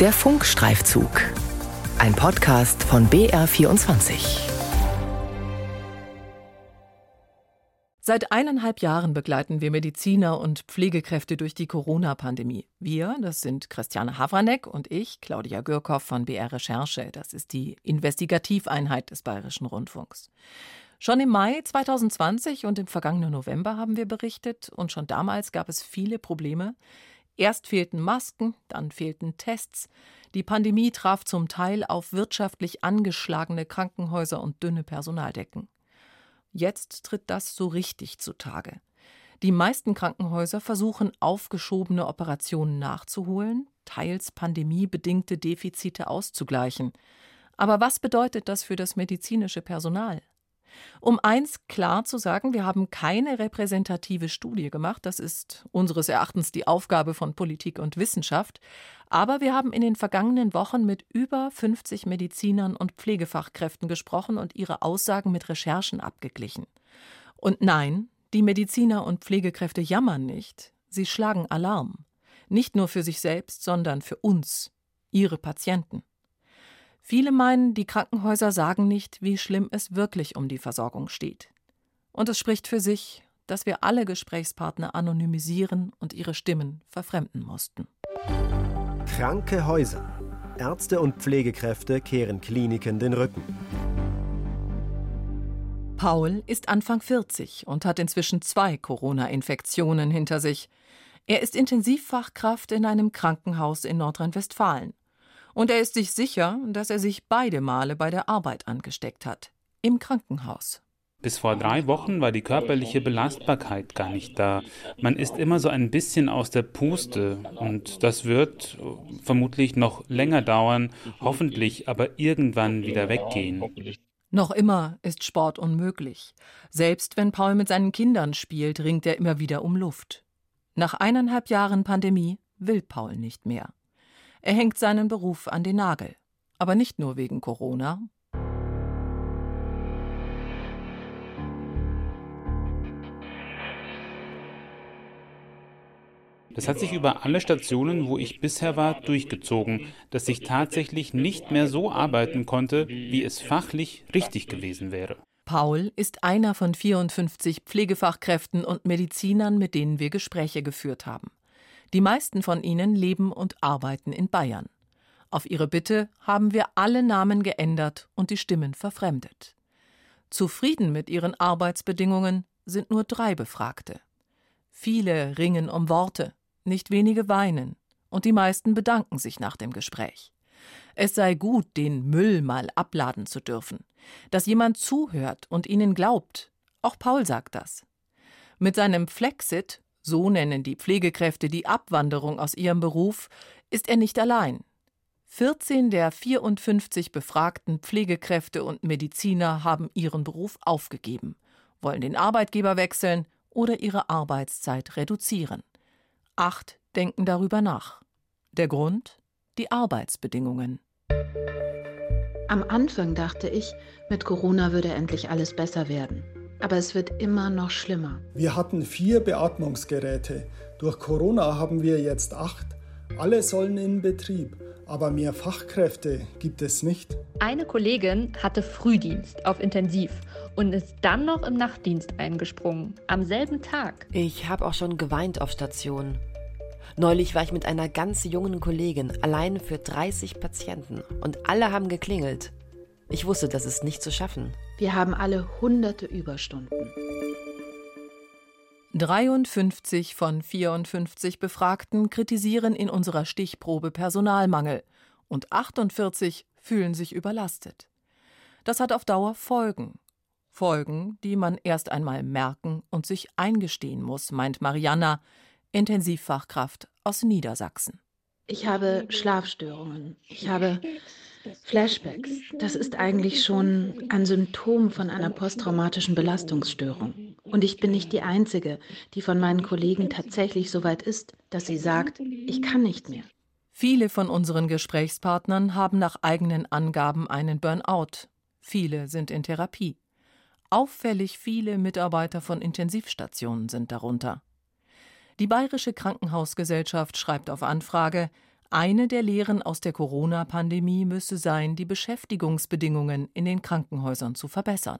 Der Funkstreifzug. Ein Podcast von BR24. Seit eineinhalb Jahren begleiten wir Mediziner und Pflegekräfte durch die Corona-Pandemie. Wir, das sind Christiane Havranek und ich, Claudia Gürkow von BR Recherche. Das ist die Investigativeinheit des Bayerischen Rundfunks. Schon im Mai 2020 und im vergangenen November haben wir berichtet und schon damals gab es viele Probleme. Erst fehlten Masken, dann fehlten Tests. Die Pandemie traf zum Teil auf wirtschaftlich angeschlagene Krankenhäuser und dünne Personaldecken. Jetzt tritt das so richtig zutage. Die meisten Krankenhäuser versuchen aufgeschobene Operationen nachzuholen, teils pandemiebedingte Defizite auszugleichen. Aber was bedeutet das für das medizinische Personal? Um eins klar zu sagen, wir haben keine repräsentative Studie gemacht, das ist unseres Erachtens die Aufgabe von Politik und Wissenschaft, aber wir haben in den vergangenen Wochen mit über 50 Medizinern und Pflegefachkräften gesprochen und ihre Aussagen mit Recherchen abgeglichen. Und nein, die Mediziner und Pflegekräfte jammern nicht, sie schlagen Alarm, nicht nur für sich selbst, sondern für uns, ihre Patienten. Viele meinen, die Krankenhäuser sagen nicht, wie schlimm es wirklich um die Versorgung steht. Und es spricht für sich, dass wir alle Gesprächspartner anonymisieren und ihre Stimmen verfremden mussten. Kranke Häuser. Ärzte und Pflegekräfte kehren Kliniken den Rücken. Paul ist Anfang 40 und hat inzwischen zwei Corona-Infektionen hinter sich. Er ist Intensivfachkraft in einem Krankenhaus in Nordrhein-Westfalen. Und er ist sich sicher, dass er sich beide Male bei der Arbeit angesteckt hat. Im Krankenhaus. Bis vor drei Wochen war die körperliche Belastbarkeit gar nicht da. Man ist immer so ein bisschen aus der Puste und das wird vermutlich noch länger dauern, hoffentlich aber irgendwann wieder weggehen. Noch immer ist Sport unmöglich. Selbst wenn Paul mit seinen Kindern spielt, ringt er immer wieder um Luft. Nach eineinhalb Jahren Pandemie will Paul nicht mehr. Er hängt seinen Beruf an den Nagel. Aber nicht nur wegen Corona. Das hat sich über alle Stationen, wo ich bisher war, durchgezogen, dass ich tatsächlich nicht mehr so arbeiten konnte, wie es fachlich richtig gewesen wäre. Paul ist einer von 54 Pflegefachkräften und Medizinern, mit denen wir Gespräche geführt haben. Die meisten von ihnen leben und arbeiten in Bayern. Auf ihre Bitte haben wir alle Namen geändert und die Stimmen verfremdet. Zufrieden mit ihren Arbeitsbedingungen sind nur drei Befragte. Viele ringen um Worte, nicht wenige weinen, und die meisten bedanken sich nach dem Gespräch. Es sei gut, den Müll mal abladen zu dürfen, dass jemand zuhört und ihnen glaubt. Auch Paul sagt das. Mit seinem Flexit so nennen die Pflegekräfte die Abwanderung aus ihrem Beruf, ist er nicht allein. 14 der 54 befragten Pflegekräfte und Mediziner haben ihren Beruf aufgegeben, wollen den Arbeitgeber wechseln oder ihre Arbeitszeit reduzieren. Acht denken darüber nach. Der Grund? Die Arbeitsbedingungen. Am Anfang dachte ich, mit Corona würde endlich alles besser werden aber es wird immer noch schlimmer. Wir hatten vier Beatmungsgeräte. Durch Corona haben wir jetzt acht. Alle sollen in Betrieb, aber mehr Fachkräfte gibt es nicht. Eine Kollegin hatte Frühdienst auf Intensiv und ist dann noch im Nachtdienst eingesprungen, am selben Tag. Ich habe auch schon geweint auf Station. Neulich war ich mit einer ganz jungen Kollegin allein für 30 Patienten und alle haben geklingelt. Ich wusste, das ist nicht zu schaffen. Wir haben alle hunderte Überstunden. 53 von 54 Befragten kritisieren in unserer Stichprobe Personalmangel und 48 fühlen sich überlastet. Das hat auf Dauer Folgen. Folgen, die man erst einmal merken und sich eingestehen muss, meint Mariana, Intensivfachkraft aus Niedersachsen. Ich habe Schlafstörungen. Ich habe Flashbacks, das ist eigentlich schon ein Symptom von einer posttraumatischen Belastungsstörung. Und ich bin nicht die Einzige, die von meinen Kollegen tatsächlich so weit ist, dass sie sagt, ich kann nicht mehr. Viele von unseren Gesprächspartnern haben nach eigenen Angaben einen Burnout. Viele sind in Therapie. Auffällig viele Mitarbeiter von Intensivstationen sind darunter. Die Bayerische Krankenhausgesellschaft schreibt auf Anfrage, Eine der Lehren aus der Corona-Pandemie müsse sein, die Beschäftigungsbedingungen in den Krankenhäusern zu verbessern.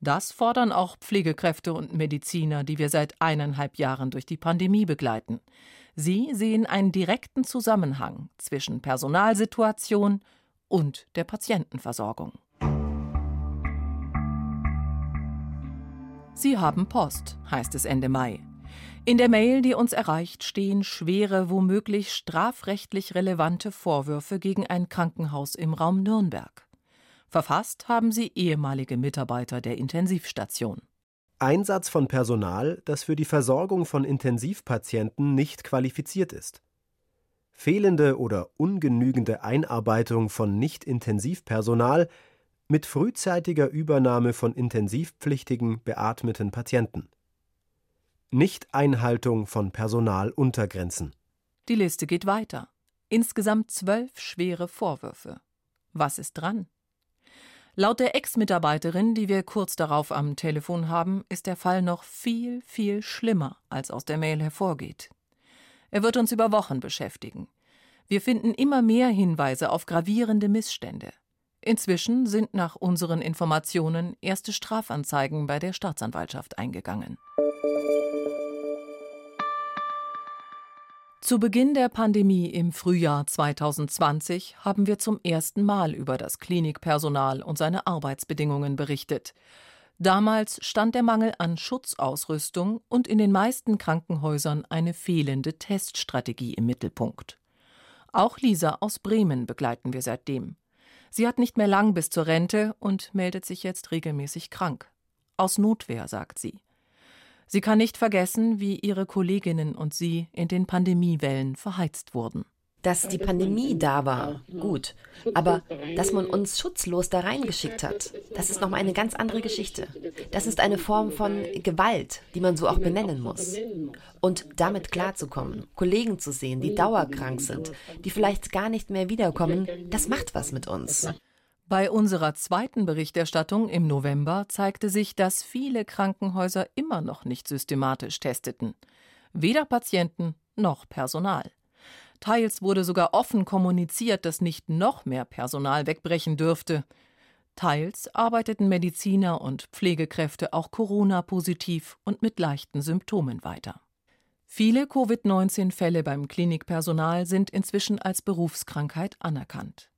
Das fordern auch Pflegekräfte und Mediziner, die wir seit eineinhalb Jahren durch die Pandemie begleiten. Sie sehen einen direkten Zusammenhang zwischen Personalsituation und der Patientenversorgung. Sie haben Post, heißt es Ende Mai. In der Mail, die uns erreicht, stehen schwere, womöglich strafrechtlich relevante Vorwürfe gegen ein Krankenhaus im Raum Nürnberg. Verfasst haben sie ehemalige Mitarbeiter der Intensivstation. Einsatz von Personal, das für die Versorgung von Intensivpatienten nicht qualifiziert ist. Fehlende oder ungenügende Einarbeitung von Nicht-Intensivpersonal mit frühzeitiger Übernahme von intensivpflichtigen beatmeten Patienten. Nichteinhaltung von Personaluntergrenzen. Die Liste geht weiter. Insgesamt zwölf schwere Vorwürfe. Was ist dran? Laut der Ex-Mitarbeiterin, die wir kurz darauf am Telefon haben, ist der Fall noch viel, viel schlimmer, als aus der Mail hervorgeht. Er wird uns über Wochen beschäftigen. Wir finden immer mehr Hinweise auf gravierende Missstände. Inzwischen sind nach unseren Informationen erste Strafanzeigen bei der Staatsanwaltschaft eingegangen. Zu Beginn der Pandemie im Frühjahr 2020 haben wir zum ersten Mal über das Klinikpersonal und seine Arbeitsbedingungen berichtet. Damals stand der Mangel an Schutzausrüstung und in den meisten Krankenhäusern eine fehlende Teststrategie im Mittelpunkt. Auch Lisa aus Bremen begleiten wir seitdem. Sie hat nicht mehr lang bis zur Rente und meldet sich jetzt regelmäßig krank. Aus Notwehr, sagt sie. Sie kann nicht vergessen, wie ihre Kolleginnen und sie in den Pandemiewellen verheizt wurden. Dass die Pandemie da war, gut. Aber dass man uns schutzlos da reingeschickt hat, das ist nochmal eine ganz andere Geschichte. Das ist eine Form von Gewalt, die man so auch benennen muss. Und damit klarzukommen, Kollegen zu sehen, die dauerkrank sind, die vielleicht gar nicht mehr wiederkommen, das macht was mit uns. Bei unserer zweiten Berichterstattung im November zeigte sich, dass viele Krankenhäuser immer noch nicht systematisch testeten. Weder Patienten noch Personal. Teils wurde sogar offen kommuniziert, dass nicht noch mehr Personal wegbrechen dürfte. Teils arbeiteten Mediziner und Pflegekräfte auch Corona-positiv und mit leichten Symptomen weiter. Viele Covid-19-Fälle beim Klinikpersonal sind inzwischen als Berufskrankheit anerkannt.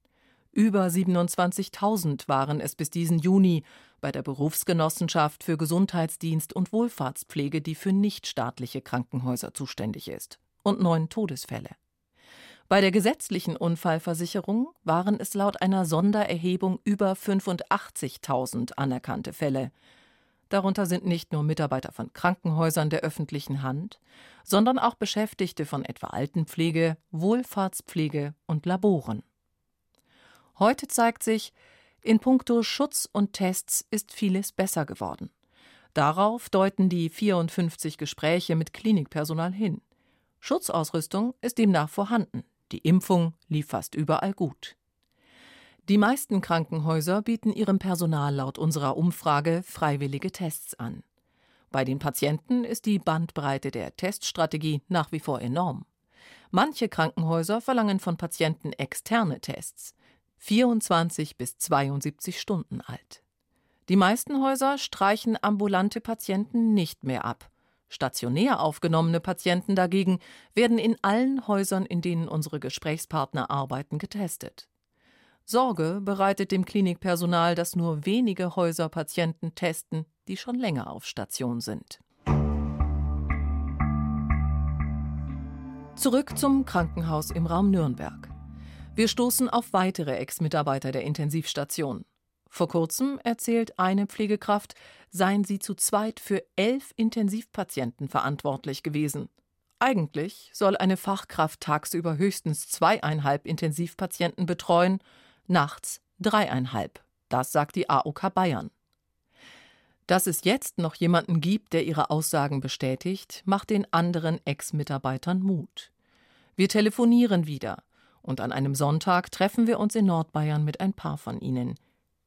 Über 27.000 waren es bis diesen Juni bei der Berufsgenossenschaft für Gesundheitsdienst und Wohlfahrtspflege, die für nichtstaatliche Krankenhäuser zuständig ist, und neun Todesfälle. Bei der gesetzlichen Unfallversicherung waren es laut einer Sondererhebung über 85.000 anerkannte Fälle. Darunter sind nicht nur Mitarbeiter von Krankenhäusern der öffentlichen Hand, sondern auch Beschäftigte von etwa Altenpflege, Wohlfahrtspflege und Laboren. Heute zeigt sich, in puncto Schutz und Tests ist vieles besser geworden. Darauf deuten die 54 Gespräche mit Klinikpersonal hin. Schutzausrüstung ist demnach vorhanden. Die Impfung lief fast überall gut. Die meisten Krankenhäuser bieten ihrem Personal laut unserer Umfrage freiwillige Tests an. Bei den Patienten ist die Bandbreite der Teststrategie nach wie vor enorm. Manche Krankenhäuser verlangen von Patienten externe Tests. 24 bis 72 Stunden alt. Die meisten Häuser streichen ambulante Patienten nicht mehr ab. Stationär aufgenommene Patienten dagegen werden in allen Häusern, in denen unsere Gesprächspartner arbeiten, getestet. Sorge bereitet dem Klinikpersonal, dass nur wenige Häuser Patienten testen, die schon länger auf Station sind. Zurück zum Krankenhaus im Raum Nürnberg. Wir stoßen auf weitere Ex-Mitarbeiter der Intensivstation. Vor kurzem erzählt eine Pflegekraft, seien sie zu zweit für elf Intensivpatienten verantwortlich gewesen. Eigentlich soll eine Fachkraft tagsüber höchstens zweieinhalb Intensivpatienten betreuen, nachts dreieinhalb. Das sagt die AOK Bayern. Dass es jetzt noch jemanden gibt, der ihre Aussagen bestätigt, macht den anderen Ex-Mitarbeitern Mut. Wir telefonieren wieder und an einem Sonntag treffen wir uns in Nordbayern mit ein paar von ihnen.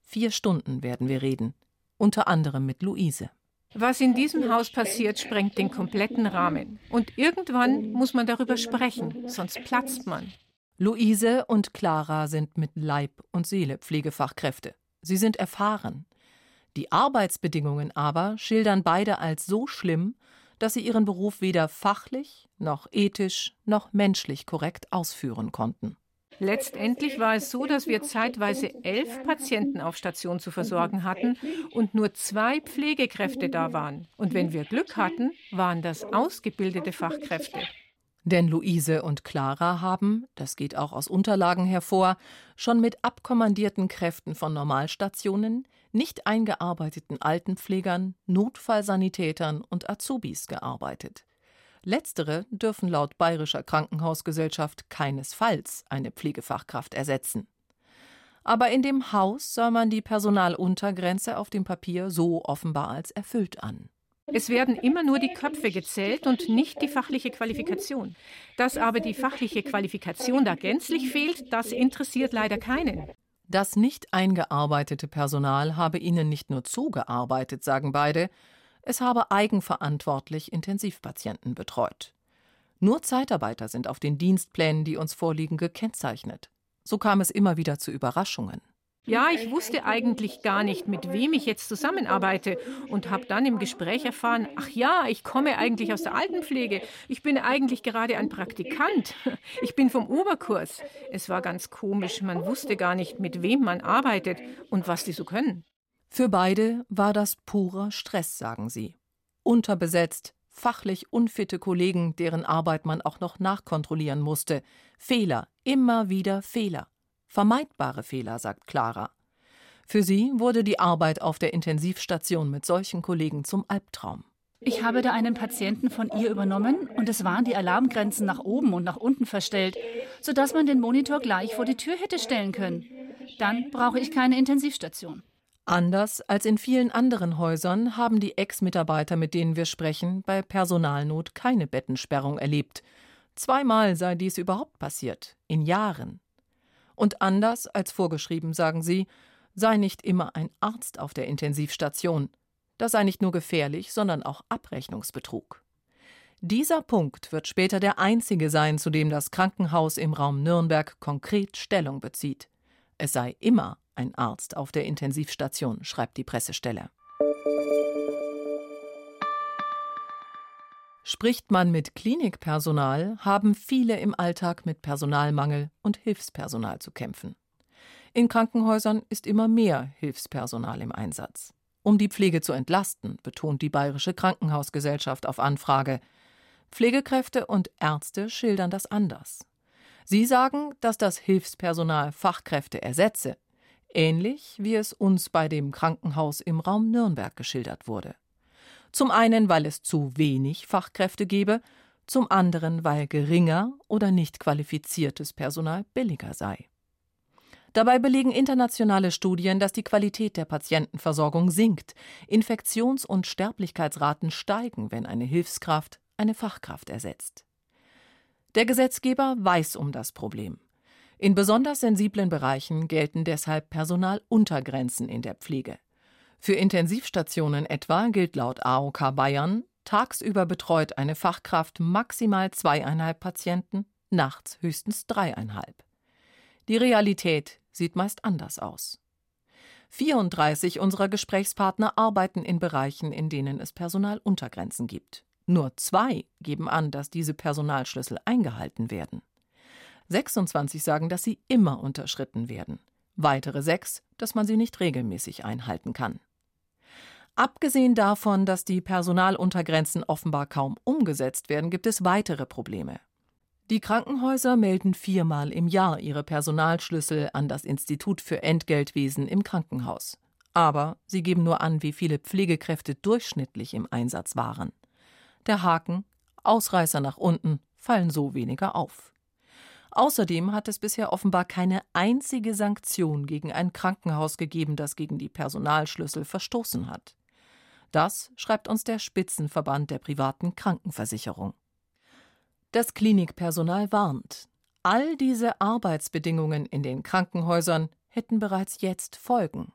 Vier Stunden werden wir reden, unter anderem mit Luise. Was in diesem Haus passiert, sprengt den kompletten Rahmen. Und irgendwann muss man darüber sprechen, sonst platzt man. Luise und Clara sind mit Leib und Seele Pflegefachkräfte. Sie sind erfahren. Die Arbeitsbedingungen aber schildern beide als so schlimm, dass sie ihren Beruf weder fachlich noch ethisch noch menschlich korrekt ausführen konnten. Letztendlich war es so, dass wir zeitweise elf Patienten auf Station zu versorgen hatten und nur zwei Pflegekräfte da waren. Und wenn wir Glück hatten, waren das ausgebildete Fachkräfte. Denn Luise und Clara haben, das geht auch aus Unterlagen hervor, schon mit abkommandierten Kräften von Normalstationen, nicht eingearbeiteten Altenpflegern, Notfallsanitätern und Azubis gearbeitet. Letztere dürfen laut Bayerischer Krankenhausgesellschaft keinesfalls eine Pflegefachkraft ersetzen. Aber in dem Haus sah man die Personaluntergrenze auf dem Papier so offenbar als erfüllt an. Es werden immer nur die Köpfe gezählt und nicht die fachliche Qualifikation. Dass aber die fachliche Qualifikation da gänzlich fehlt, das interessiert leider keinen. Das nicht eingearbeitete Personal habe ihnen nicht nur zugearbeitet, sagen beide, es habe eigenverantwortlich Intensivpatienten betreut. Nur Zeitarbeiter sind auf den Dienstplänen, die uns vorliegen, gekennzeichnet. So kam es immer wieder zu Überraschungen. Ja, ich wusste eigentlich gar nicht, mit wem ich jetzt zusammenarbeite und habe dann im Gespräch erfahren, ach ja, ich komme eigentlich aus der Altenpflege. Ich bin eigentlich gerade ein Praktikant. Ich bin vom Oberkurs. Es war ganz komisch, man wusste gar nicht, mit wem man arbeitet und was die so können. Für beide war das purer Stress, sagen sie. Unterbesetzt, fachlich unfitte Kollegen, deren Arbeit man auch noch nachkontrollieren musste. Fehler, immer wieder Fehler. Vermeidbare Fehler, sagt Clara. Für sie wurde die Arbeit auf der Intensivstation mit solchen Kollegen zum Albtraum. Ich habe da einen Patienten von ihr übernommen und es waren die Alarmgrenzen nach oben und nach unten verstellt, sodass man den Monitor gleich vor die Tür hätte stellen können. Dann brauche ich keine Intensivstation. Anders als in vielen anderen Häusern haben die Ex-Mitarbeiter, mit denen wir sprechen, bei Personalnot keine Bettensperrung erlebt. Zweimal sei dies überhaupt passiert, in Jahren. Und anders als vorgeschrieben, sagen sie, sei nicht immer ein Arzt auf der Intensivstation. Das sei nicht nur gefährlich, sondern auch Abrechnungsbetrug. Dieser Punkt wird später der einzige sein, zu dem das Krankenhaus im Raum Nürnberg konkret Stellung bezieht. Es sei immer ein Arzt auf der Intensivstation, schreibt die Pressestelle. Spricht man mit Klinikpersonal, haben viele im Alltag mit Personalmangel und Hilfspersonal zu kämpfen. In Krankenhäusern ist immer mehr Hilfspersonal im Einsatz. Um die Pflege zu entlasten, betont die Bayerische Krankenhausgesellschaft auf Anfrage. Pflegekräfte und Ärzte schildern das anders. Sie sagen, dass das Hilfspersonal Fachkräfte ersetze, ähnlich wie es uns bei dem Krankenhaus im Raum Nürnberg geschildert wurde. Zum einen, weil es zu wenig Fachkräfte gebe, zum anderen, weil geringer oder nicht qualifiziertes Personal billiger sei. Dabei belegen internationale Studien, dass die Qualität der Patientenversorgung sinkt, Infektions- und Sterblichkeitsraten steigen, wenn eine Hilfskraft eine Fachkraft ersetzt. Der Gesetzgeber weiß um das Problem. In besonders sensiblen Bereichen gelten deshalb Personaluntergrenzen in der Pflege. Für Intensivstationen etwa gilt laut AOK Bayern, tagsüber betreut eine Fachkraft maximal zweieinhalb Patienten, nachts höchstens dreieinhalb. Die Realität sieht meist anders aus. 34 unserer Gesprächspartner arbeiten in Bereichen, in denen es Personaluntergrenzen gibt. Nur zwei geben an, dass diese Personalschlüssel eingehalten werden. 26 sagen, dass sie immer unterschritten werden. Weitere sechs, dass man sie nicht regelmäßig einhalten kann. Abgesehen davon, dass die Personaluntergrenzen offenbar kaum umgesetzt werden, gibt es weitere Probleme. Die Krankenhäuser melden viermal im Jahr ihre Personalschlüssel an das Institut für Entgeltwesen im Krankenhaus. Aber sie geben nur an, wie viele Pflegekräfte durchschnittlich im Einsatz waren. Der Haken, Ausreißer nach unten, fallen so weniger auf. Außerdem hat es bisher offenbar keine einzige Sanktion gegen ein Krankenhaus gegeben, das gegen die Personalschlüssel verstoßen hat. Das schreibt uns der Spitzenverband der privaten Krankenversicherung. Das Klinikpersonal warnt, all diese Arbeitsbedingungen in den Krankenhäusern hätten bereits jetzt Folgen.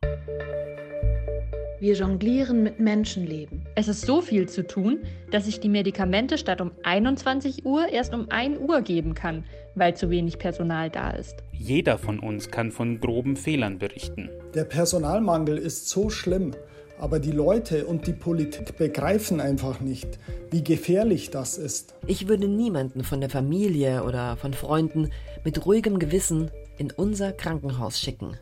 Wir jonglieren mit Menschenleben. Es ist so viel zu tun, dass ich die Medikamente statt um 21 Uhr erst um 1 Uhr geben kann, weil zu wenig Personal da ist. Jeder von uns kann von groben Fehlern berichten. Der Personalmangel ist so schlimm, aber die Leute und die Politik begreifen einfach nicht, wie gefährlich das ist. Ich würde niemanden von der Familie oder von Freunden mit ruhigem Gewissen in unser Krankenhaus schicken.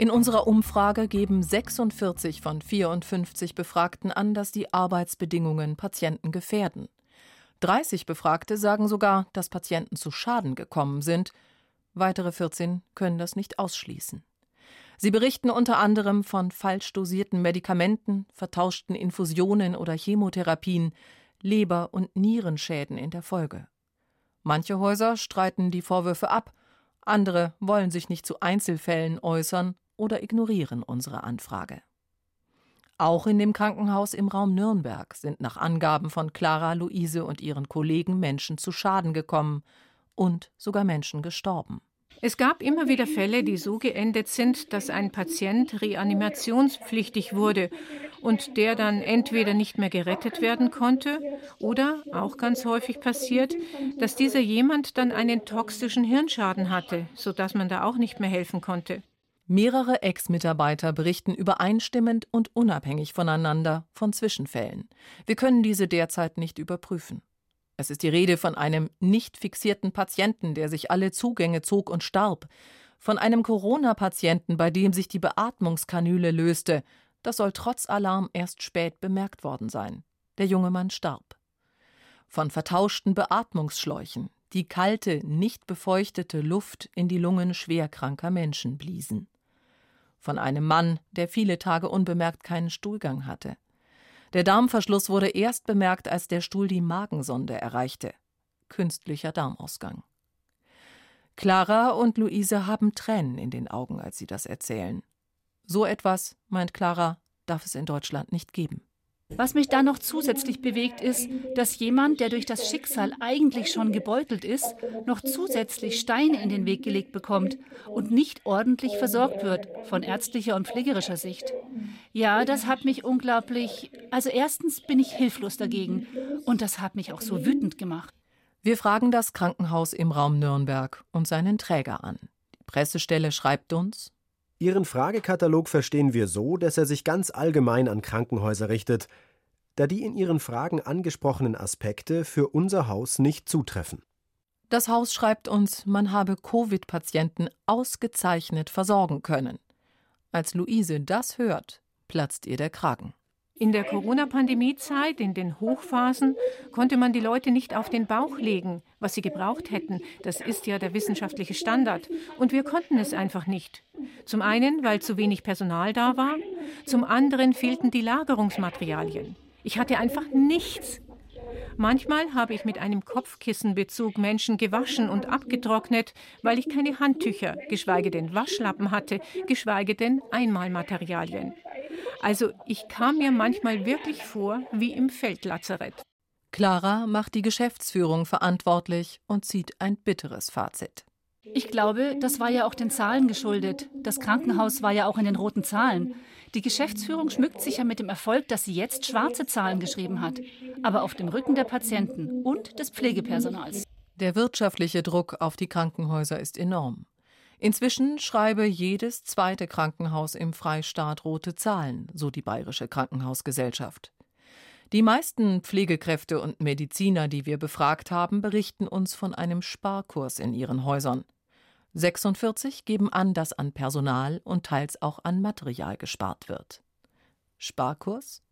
In unserer Umfrage geben 46 von 54 Befragten an, dass die Arbeitsbedingungen Patienten gefährden. 30 Befragte sagen sogar, dass Patienten zu Schaden gekommen sind. Weitere 14 können das nicht ausschließen. Sie berichten unter anderem von falsch dosierten Medikamenten, vertauschten Infusionen oder Chemotherapien, Leber- und Nierenschäden in der Folge. Manche Häuser streiten die Vorwürfe ab, andere wollen sich nicht zu Einzelfällen äußern oder ignorieren unsere Anfrage. Auch in dem Krankenhaus im Raum Nürnberg sind nach Angaben von Clara Luise und ihren Kollegen Menschen zu Schaden gekommen und sogar Menschen gestorben. Es gab immer wieder Fälle, die so geendet sind, dass ein Patient reanimationspflichtig wurde und der dann entweder nicht mehr gerettet werden konnte oder, auch ganz häufig passiert, dass dieser jemand dann einen toxischen Hirnschaden hatte, sodass man da auch nicht mehr helfen konnte. Mehrere Ex-Mitarbeiter berichten übereinstimmend und unabhängig voneinander von Zwischenfällen. Wir können diese derzeit nicht überprüfen. Es ist die Rede von einem nicht fixierten Patienten, der sich alle Zugänge zog und starb, von einem Corona-Patienten, bei dem sich die Beatmungskanüle löste. Das soll trotz Alarm erst spät bemerkt worden sein. Der junge Mann starb. Von vertauschten Beatmungsschläuchen, die kalte, nicht befeuchtete Luft in die Lungen schwerkranker Menschen bliesen von einem Mann, der viele Tage unbemerkt keinen Stuhlgang hatte. Der Darmverschluss wurde erst bemerkt, als der Stuhl die Magensonde erreichte. Künstlicher Darmausgang. Clara und Luise haben Tränen in den Augen, als sie das erzählen. So etwas, meint Clara, darf es in Deutschland nicht geben. Was mich da noch zusätzlich bewegt, ist, dass jemand, der durch das Schicksal eigentlich schon gebeutelt ist, noch zusätzlich Steine in den Weg gelegt bekommt und nicht ordentlich versorgt wird, von ärztlicher und pflegerischer Sicht. Ja, das hat mich unglaublich. Also, erstens bin ich hilflos dagegen und das hat mich auch so wütend gemacht. Wir fragen das Krankenhaus im Raum Nürnberg und seinen Träger an. Die Pressestelle schreibt uns, Ihren Fragekatalog verstehen wir so, dass er sich ganz allgemein an Krankenhäuser richtet, da die in Ihren Fragen angesprochenen Aspekte für unser Haus nicht zutreffen. Das Haus schreibt uns, man habe Covid-Patienten ausgezeichnet versorgen können. Als Luise das hört, platzt ihr der Kragen. In der Corona-Pandemie-Zeit, in den Hochphasen, konnte man die Leute nicht auf den Bauch legen, was sie gebraucht hätten. Das ist ja der wissenschaftliche Standard. Und wir konnten es einfach nicht. Zum einen, weil zu wenig Personal da war. Zum anderen fehlten die Lagerungsmaterialien. Ich hatte einfach nichts. Manchmal habe ich mit einem Kopfkissenbezug Menschen gewaschen und abgetrocknet, weil ich keine Handtücher, geschweige denn Waschlappen hatte, geschweige denn Einmalmaterialien. Also ich kam mir manchmal wirklich vor wie im Feldlazarett. Clara macht die Geschäftsführung verantwortlich und zieht ein bitteres Fazit. Ich glaube, das war ja auch den Zahlen geschuldet. Das Krankenhaus war ja auch in den roten Zahlen. Die Geschäftsführung schmückt sich ja mit dem Erfolg, dass sie jetzt schwarze Zahlen geschrieben hat, aber auf dem Rücken der Patienten und des Pflegepersonals. Der wirtschaftliche Druck auf die Krankenhäuser ist enorm. Inzwischen schreibe jedes zweite Krankenhaus im Freistaat rote Zahlen, so die Bayerische Krankenhausgesellschaft. Die meisten Pflegekräfte und Mediziner, die wir befragt haben, berichten uns von einem Sparkurs in ihren Häusern. 46 geben an, dass an Personal und teils auch an Material gespart wird. Sparkurs?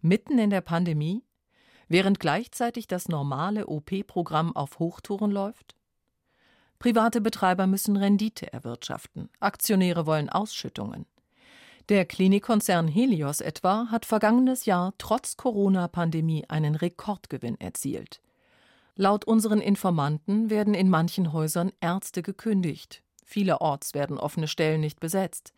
Mitten in der Pandemie? Während gleichzeitig das normale OP-Programm auf Hochtouren läuft? Private Betreiber müssen Rendite erwirtschaften, Aktionäre wollen Ausschüttungen. Der Klinikkonzern Helios etwa hat vergangenes Jahr trotz Corona-Pandemie einen Rekordgewinn erzielt. Laut unseren Informanten werden in manchen Häusern Ärzte gekündigt. Vielerorts werden offene Stellen nicht besetzt.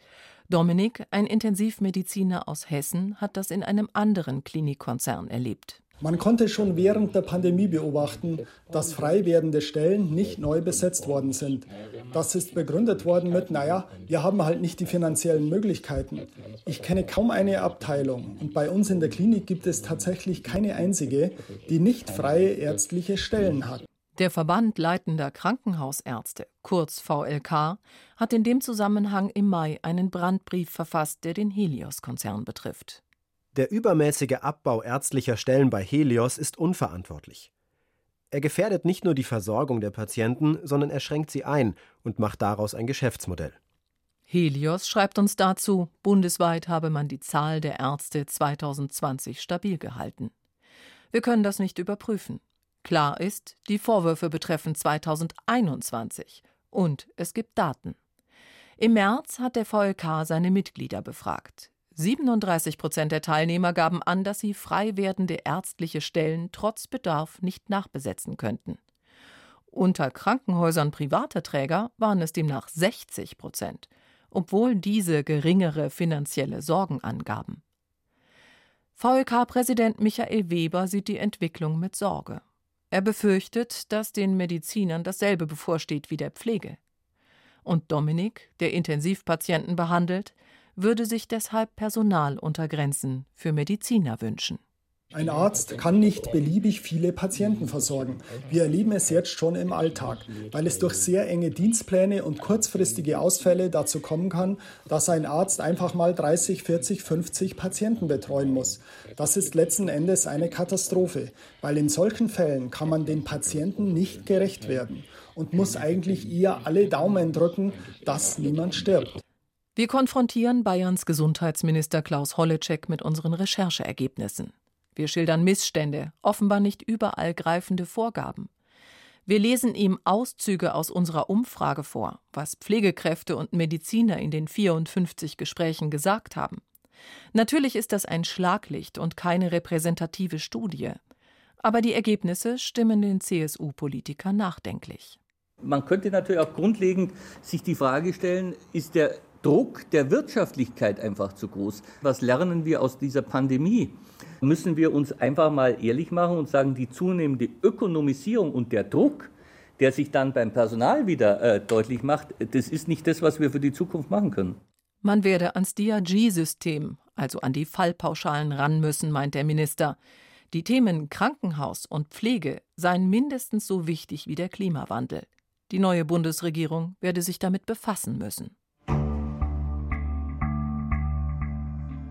Dominik, ein Intensivmediziner aus Hessen, hat das in einem anderen Klinikkonzern erlebt. Man konnte schon während der Pandemie beobachten, dass frei werdende Stellen nicht neu besetzt worden sind. Das ist begründet worden mit, naja, wir haben halt nicht die finanziellen Möglichkeiten. Ich kenne kaum eine Abteilung und bei uns in der Klinik gibt es tatsächlich keine einzige, die nicht freie ärztliche Stellen hat. Der Verband leitender Krankenhausärzte, kurz VLK, hat in dem Zusammenhang im Mai einen Brandbrief verfasst, der den Helios-Konzern betrifft. Der übermäßige Abbau ärztlicher Stellen bei Helios ist unverantwortlich. Er gefährdet nicht nur die Versorgung der Patienten, sondern er schränkt sie ein und macht daraus ein Geschäftsmodell. Helios schreibt uns dazu, bundesweit habe man die Zahl der Ärzte 2020 stabil gehalten. Wir können das nicht überprüfen. Klar ist, die Vorwürfe betreffen 2021 und es gibt Daten. Im März hat der VLK seine Mitglieder befragt. 37 Prozent der Teilnehmer gaben an, dass sie frei werdende ärztliche Stellen trotz Bedarf nicht nachbesetzen könnten. Unter Krankenhäusern privater Träger waren es demnach 60 Prozent, obwohl diese geringere finanzielle Sorgen angaben. VLK-Präsident Michael Weber sieht die Entwicklung mit Sorge. Er befürchtet, dass den Medizinern dasselbe bevorsteht wie der Pflege. Und Dominik, der Intensivpatienten behandelt, würde sich deshalb Personal unter Grenzen für Mediziner wünschen. Ein Arzt kann nicht beliebig viele Patienten versorgen. Wir erleben es jetzt schon im Alltag, weil es durch sehr enge Dienstpläne und kurzfristige Ausfälle dazu kommen kann, dass ein Arzt einfach mal 30, 40, 50 Patienten betreuen muss. Das ist letzten Endes eine Katastrophe, weil in solchen Fällen kann man den Patienten nicht gerecht werden und muss eigentlich eher alle Daumen drücken, dass niemand stirbt. Wir konfrontieren Bayerns Gesundheitsminister Klaus Holleczek mit unseren Rechercheergebnissen. Wir schildern Missstände, offenbar nicht überall greifende Vorgaben. Wir lesen ihm Auszüge aus unserer Umfrage vor, was Pflegekräfte und Mediziner in den 54 Gesprächen gesagt haben. Natürlich ist das ein Schlaglicht und keine repräsentative Studie. Aber die Ergebnisse stimmen den CSU-Politiker nachdenklich. Man könnte natürlich auch grundlegend sich die Frage stellen, ist der Druck der Wirtschaftlichkeit einfach zu groß. Was lernen wir aus dieser Pandemie? Müssen wir uns einfach mal ehrlich machen und sagen, die zunehmende Ökonomisierung und der Druck, der sich dann beim Personal wieder äh, deutlich macht, das ist nicht das, was wir für die Zukunft machen können. Man werde ans DRG-System, also an die Fallpauschalen ran müssen, meint der Minister. Die Themen Krankenhaus und Pflege seien mindestens so wichtig wie der Klimawandel. Die neue Bundesregierung werde sich damit befassen müssen.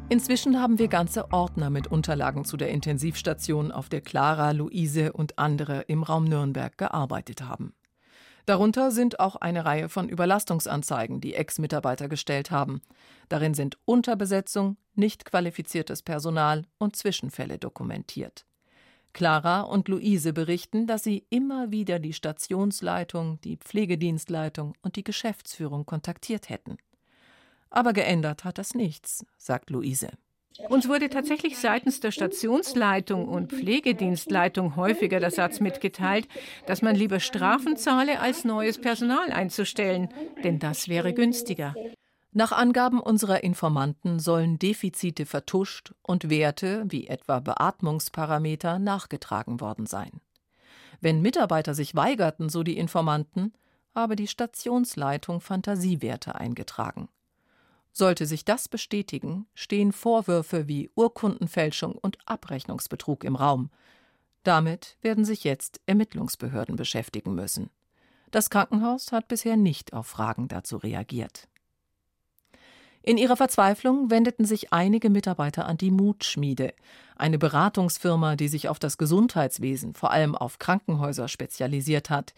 Inzwischen haben wir ganze Ordner mit Unterlagen zu der Intensivstation, auf der Clara, Luise und andere im Raum Nürnberg gearbeitet haben. Darunter sind auch eine Reihe von Überlastungsanzeigen, die Ex-Mitarbeiter gestellt haben. Darin sind Unterbesetzung, nicht qualifiziertes Personal und Zwischenfälle dokumentiert. Clara und Luise berichten, dass sie immer wieder die Stationsleitung, die Pflegedienstleitung und die Geschäftsführung kontaktiert hätten. Aber geändert hat das nichts, sagt Luise. Uns wurde tatsächlich seitens der Stationsleitung und Pflegedienstleitung häufiger der Satz mitgeteilt, dass man lieber Strafen zahle, als neues Personal einzustellen, denn das wäre günstiger. Nach Angaben unserer Informanten sollen Defizite vertuscht und Werte, wie etwa Beatmungsparameter, nachgetragen worden sein. Wenn Mitarbeiter sich weigerten, so die Informanten, habe die Stationsleitung Fantasiewerte eingetragen. Sollte sich das bestätigen, stehen Vorwürfe wie Urkundenfälschung und Abrechnungsbetrug im Raum. Damit werden sich jetzt Ermittlungsbehörden beschäftigen müssen. Das Krankenhaus hat bisher nicht auf Fragen dazu reagiert. In ihrer Verzweiflung wendeten sich einige Mitarbeiter an die Mutschmiede, eine Beratungsfirma, die sich auf das Gesundheitswesen, vor allem auf Krankenhäuser spezialisiert hat.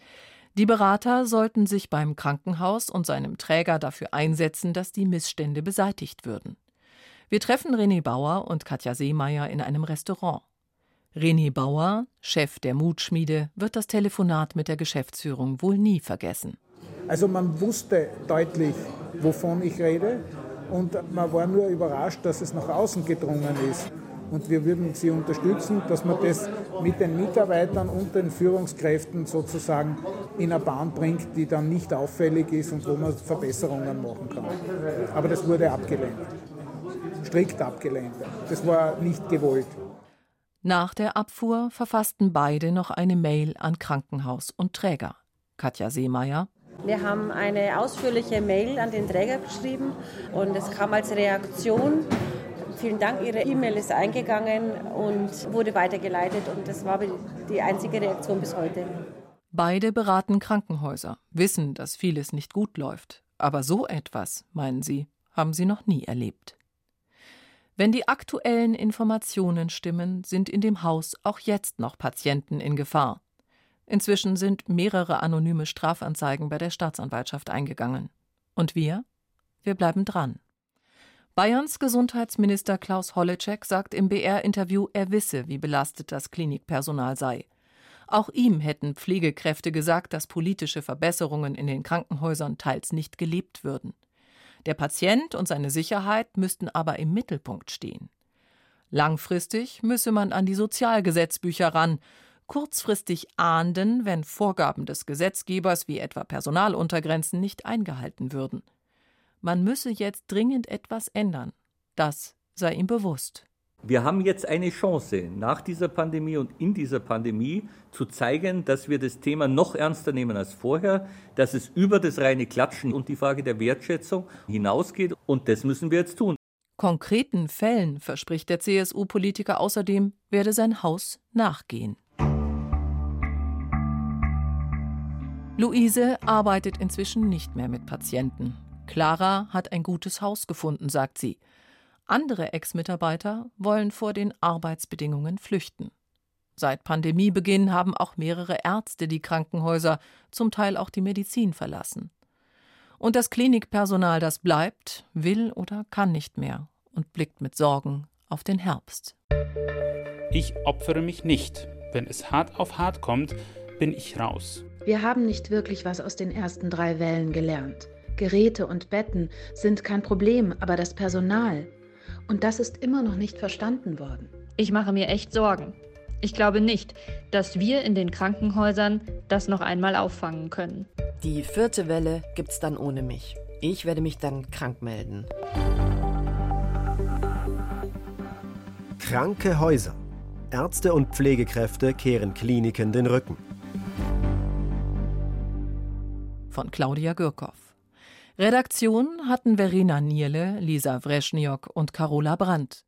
Die Berater sollten sich beim Krankenhaus und seinem Träger dafür einsetzen, dass die Missstände beseitigt würden. Wir treffen René Bauer und Katja Seemeyer in einem Restaurant. René Bauer, Chef der Mutschmiede, wird das Telefonat mit der Geschäftsführung wohl nie vergessen. Also man wusste deutlich, wovon ich rede und man war nur überrascht, dass es nach außen gedrungen ist. Und wir würden Sie unterstützen, dass man das mit den Mitarbeitern und den Führungskräften sozusagen in eine Bahn bringt, die dann nicht auffällig ist und wo man Verbesserungen machen kann. Aber das wurde abgelehnt. Strikt abgelehnt. Das war nicht gewollt. Nach der Abfuhr verfassten beide noch eine Mail an Krankenhaus und Träger. Katja Seemeyer. Wir haben eine ausführliche Mail an den Träger geschrieben und es kam als Reaktion. Vielen Dank, Ihre E-Mail ist eingegangen und wurde weitergeleitet und das war die einzige Reaktion bis heute. Beide beraten Krankenhäuser, wissen, dass vieles nicht gut läuft. Aber so etwas, meinen sie, haben sie noch nie erlebt. Wenn die aktuellen Informationen stimmen, sind in dem Haus auch jetzt noch Patienten in Gefahr. Inzwischen sind mehrere anonyme Strafanzeigen bei der Staatsanwaltschaft eingegangen. Und wir? Wir bleiben dran. Bayerns Gesundheitsminister Klaus Holleczek sagt im BR-Interview, er wisse, wie belastet das Klinikpersonal sei. Auch ihm hätten Pflegekräfte gesagt, dass politische Verbesserungen in den Krankenhäusern teils nicht gelebt würden. Der Patient und seine Sicherheit müssten aber im Mittelpunkt stehen. Langfristig müsse man an die Sozialgesetzbücher ran, kurzfristig ahnden, wenn Vorgaben des Gesetzgebers wie etwa Personaluntergrenzen nicht eingehalten würden. Man müsse jetzt dringend etwas ändern. Das sei ihm bewusst. Wir haben jetzt eine Chance, nach dieser Pandemie und in dieser Pandemie zu zeigen, dass wir das Thema noch ernster nehmen als vorher, dass es über das reine Klatschen und die Frage der Wertschätzung hinausgeht. Und das müssen wir jetzt tun. Konkreten Fällen, verspricht der CSU-Politiker außerdem, werde sein Haus nachgehen. Luise arbeitet inzwischen nicht mehr mit Patienten. Clara hat ein gutes Haus gefunden, sagt sie. Andere Ex-Mitarbeiter wollen vor den Arbeitsbedingungen flüchten. Seit Pandemiebeginn haben auch mehrere Ärzte die Krankenhäuser, zum Teil auch die Medizin verlassen. Und das Klinikpersonal, das bleibt, will oder kann nicht mehr und blickt mit Sorgen auf den Herbst. Ich opfere mich nicht. Wenn es hart auf hart kommt, bin ich raus. Wir haben nicht wirklich was aus den ersten drei Wellen gelernt. Geräte und Betten sind kein Problem, aber das Personal, und das ist immer noch nicht verstanden worden. Ich mache mir echt Sorgen. Ich glaube nicht, dass wir in den Krankenhäusern das noch einmal auffangen können. Die vierte Welle gibt's dann ohne mich. Ich werde mich dann krank melden. Kranke Häuser. Ärzte und Pflegekräfte kehren Kliniken den Rücken. Von Claudia Gürkow. Redaktion hatten Verena Nierle, Lisa Wreschniok und Carola Brandt.